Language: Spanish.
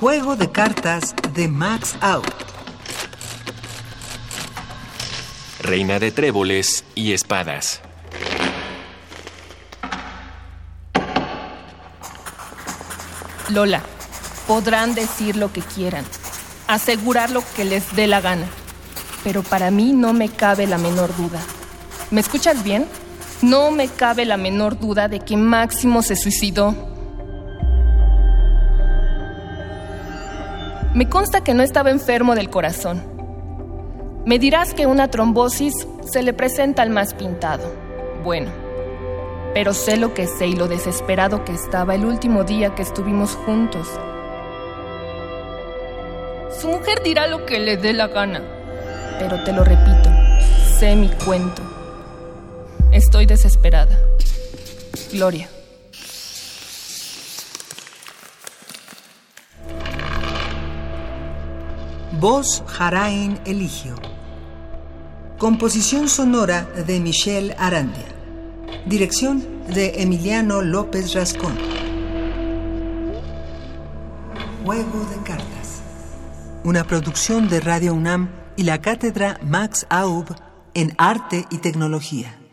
Juego de cartas de Max Out. Reina de tréboles y espadas. Lola, podrán decir lo que quieran, asegurar lo que les dé la gana, pero para mí no me cabe la menor duda. ¿Me escuchas bien? No me cabe la menor duda de que Máximo se suicidó. Me consta que no estaba enfermo del corazón. Me dirás que una trombosis se le presenta al más pintado. Bueno, pero sé lo que sé y lo desesperado que estaba el último día que estuvimos juntos. Su mujer dirá lo que le dé la gana, pero te lo repito, sé mi cuento. Estoy desesperada. Gloria. Voz Jarain Eligio. Composición sonora de Michelle Arandia. Dirección de Emiliano López Rascón. Juego de cartas. Una producción de Radio UNAM y la cátedra Max Aub en Arte y Tecnología.